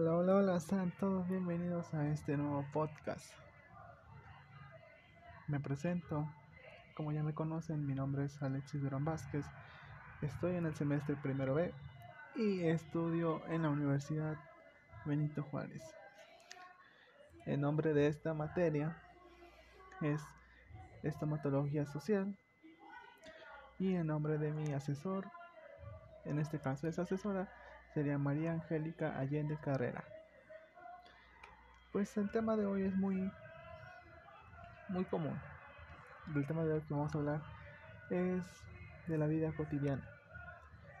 Hola, hola, hola, sean todos bienvenidos a este nuevo podcast. Me presento, como ya me conocen, mi nombre es Alexis Durán Vázquez, estoy en el semestre primero B y estudio en la Universidad Benito Juárez. El nombre de esta materia es estomatología social y el nombre de mi asesor, en este caso es asesora, sería María Angélica Allende Carrera. Pues el tema de hoy es muy muy común. El tema de hoy que vamos a hablar es de la vida cotidiana.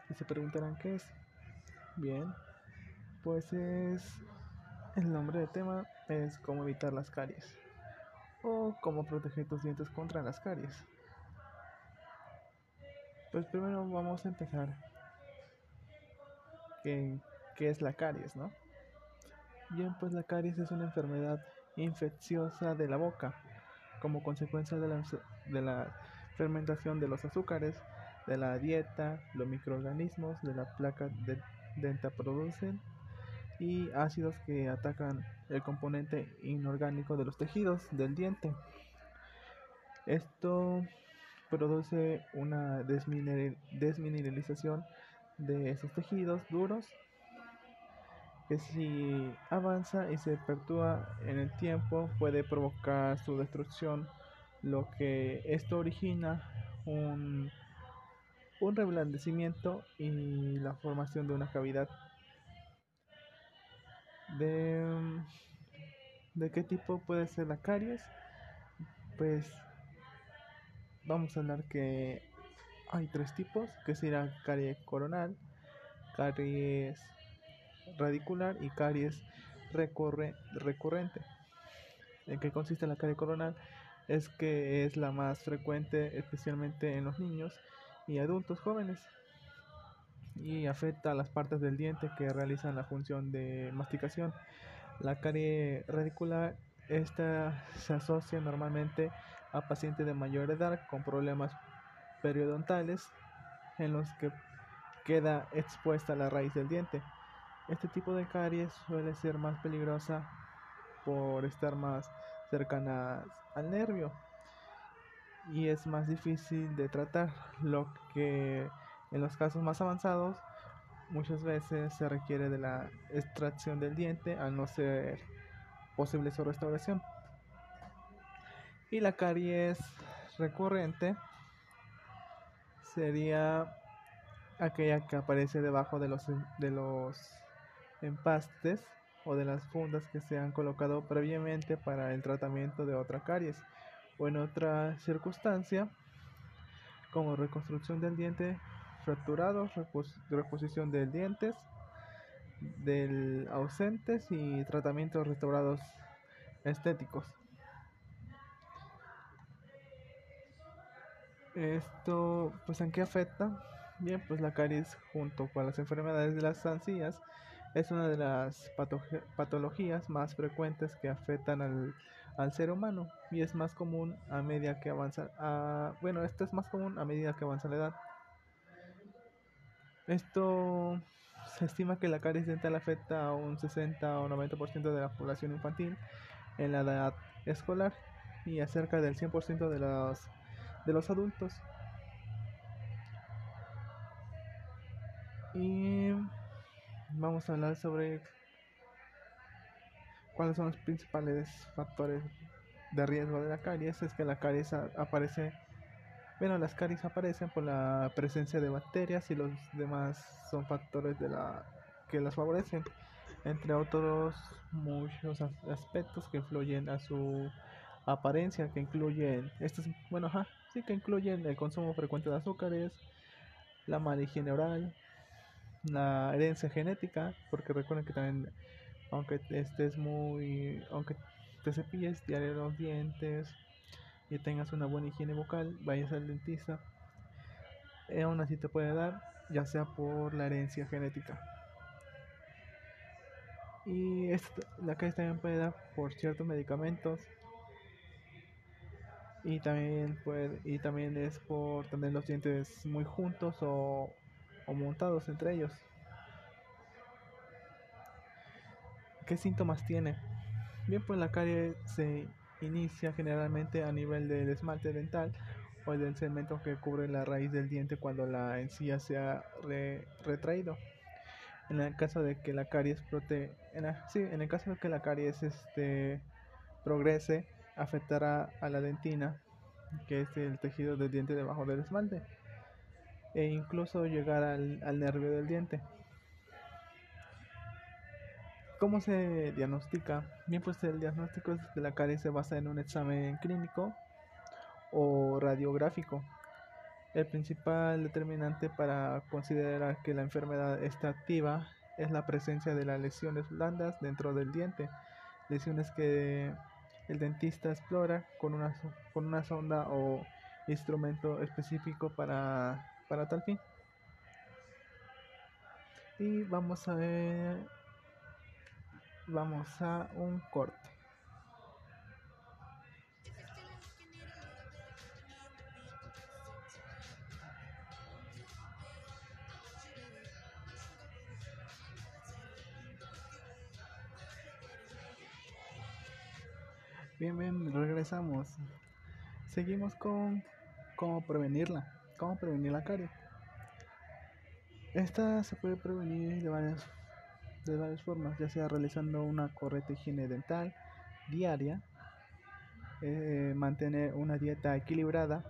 Y se preguntarán qué es. Bien, pues es el nombre del tema es cómo evitar las caries o cómo proteger tus dientes contra las caries. Pues primero vamos a empezar qué, es la caries, ¿no? Bien, pues la caries es una enfermedad infecciosa de la boca como consecuencia de la, de la fermentación de los azúcares, de la dieta, los microorganismos de la placa de denta producen y ácidos que atacan el componente inorgánico de los tejidos del diente. Esto produce una desmineralización de esos tejidos duros que si avanza y se perpetúa en el tiempo puede provocar su destrucción, lo que esto origina un, un reblandecimiento y la formación de una cavidad. De, ¿De qué tipo puede ser la caries? Pues vamos a hablar que hay tres tipos, que será caries coronal, caries radicular y caries recurre, recurrente. ¿En qué consiste la caries coronal? Es que es la más frecuente especialmente en los niños y adultos jóvenes y afecta a las partes del diente que realizan la función de masticación. La carie radicular esta se asocia normalmente a pacientes de mayor edad con problemas periodontales en los que queda expuesta la raíz del diente. Este tipo de caries suele ser más peligrosa por estar más cercana al nervio y es más difícil de tratar, lo que en los casos más avanzados muchas veces se requiere de la extracción del diente al no ser posible su restauración. Y la caries recurrente sería aquella que aparece debajo de los de los empastes o de las fundas que se han colocado previamente para el tratamiento de otra caries o en otra circunstancia como reconstrucción del diente fracturado, reposición de dientes del ausentes y tratamientos restaurados estéticos. Esto, pues, ¿en qué afecta? Bien, pues la caries junto con las enfermedades de las encías es una de las patologías más frecuentes que afectan al, al, ser humano y es más común a medida que avanza bueno esto es más común a medida que avanza la edad esto se estima que la caries dental afecta a un 60 o 90% de la población infantil en la edad escolar y a cerca del 100% de los, de los adultos y vamos a hablar sobre cuáles son los principales factores de riesgo de la caries. Es que la caries aparece, bueno, las caries aparecen por la presencia de bacterias y los demás son factores de la que las favorecen, entre otros muchos aspectos que influyen a su apariencia, que incluyen estos, bueno, sí que incluyen el consumo frecuente de azúcares, la mala higiene oral, la herencia genética, porque recuerden que también, aunque estés muy, aunque te cepilles diario los dientes y tengas una buena higiene vocal, vayas al dentista, eh, aún así te puede dar, ya sea por la herencia genética. Y la caries también puede dar por ciertos medicamentos. Y también, puede, y también es por tener los dientes muy juntos o o montados entre ellos. ¿Qué síntomas tiene? Bien, pues la caries se inicia generalmente a nivel del esmalte dental o del cemento que cubre la raíz del diente cuando la encía se ha retraído. En el caso de que la caries prote en, sí, en el caso de que la caries este, progrese, afectará a la dentina, que es el tejido del diente debajo del esmalte, e incluso llegar al, al nervio del diente. ¿Cómo se diagnostica? Bien, pues el diagnóstico de la caries se basa en un examen clínico o radiográfico. El principal determinante para considerar que la enfermedad está activa es la presencia de las lesiones blandas dentro del diente, lesiones que el dentista explora con una, con una sonda o instrumento específico para, para tal fin. Y vamos a ver vamos a un corte. Regresamos. Seguimos con cómo prevenirla. Cómo prevenir la carie. Esta se puede prevenir de varias de varias formas, ya sea realizando una correcta higiene dental diaria, eh, mantener una dieta equilibrada,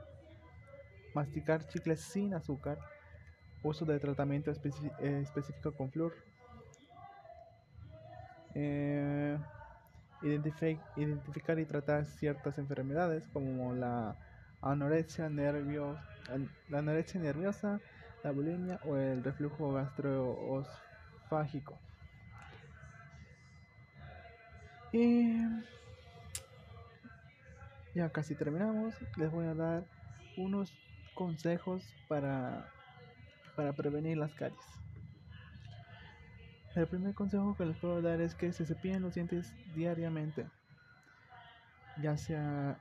masticar chicles sin azúcar, uso de tratamiento eh, específico con flúor, eh, identificar y tratar ciertas enfermedades como la anorexia, la anorexia nerviosa, la bulimia o el reflujo gastroesofágico. Y ya casi terminamos. Les voy a dar unos consejos para, para prevenir las caries. El primer consejo que les puedo dar es que se cepillen los dientes diariamente, ya sea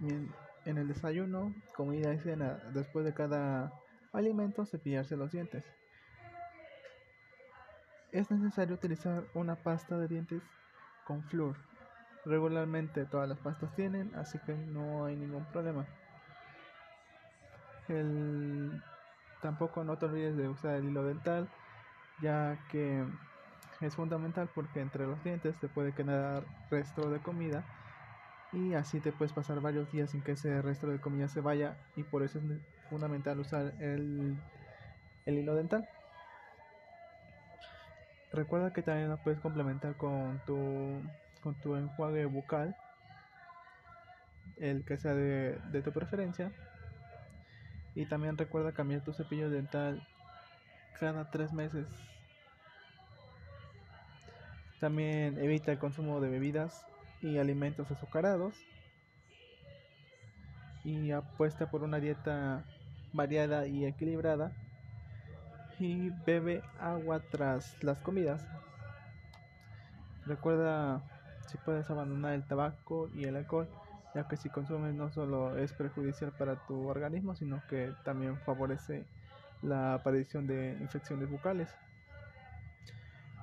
en el desayuno, comida y cena, después de cada alimento, cepillarse los dientes. Es necesario utilizar una pasta de dientes con flúor. Regularmente todas las pastas tienen, así que no hay ningún problema. El... Tampoco no te olvides de usar el hilo dental, ya que es fundamental porque entre los dientes te puede quedar resto de comida y así te puedes pasar varios días sin que ese resto de comida se vaya y por eso es fundamental usar el, el hilo dental. Recuerda que también lo puedes complementar con tu, con tu enjuague bucal, el que sea de, de tu preferencia. Y también recuerda cambiar tu cepillo dental cada tres meses. También evita el consumo de bebidas y alimentos azucarados. Y apuesta por una dieta variada y equilibrada y bebe agua tras las comidas. Recuerda si puedes abandonar el tabaco y el alcohol, ya que si consumes no solo es perjudicial para tu organismo, sino que también favorece la aparición de infecciones bucales.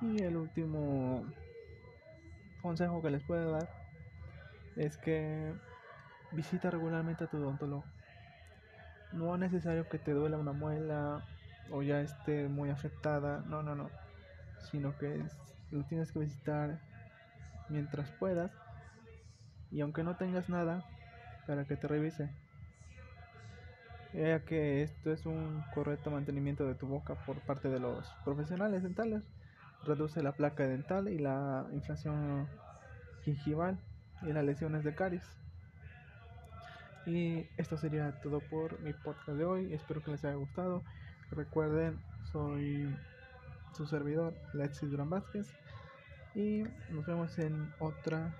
Y el último consejo que les puedo dar es que visita regularmente a tu odontólogo. No es necesario que te duela una muela o ya esté muy afectada, no, no, no, sino que lo tienes que visitar mientras puedas y aunque no tengas nada para que te revise. Ya que esto es un correcto mantenimiento de tu boca por parte de los profesionales dentales. Reduce la placa dental y la inflación gingival y las lesiones de caries. Y esto sería todo por mi podcast de hoy. Espero que les haya gustado. Recuerden, soy su servidor, Lexi Durán Vázquez, y nos vemos en otra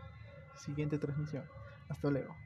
siguiente transmisión. Hasta luego.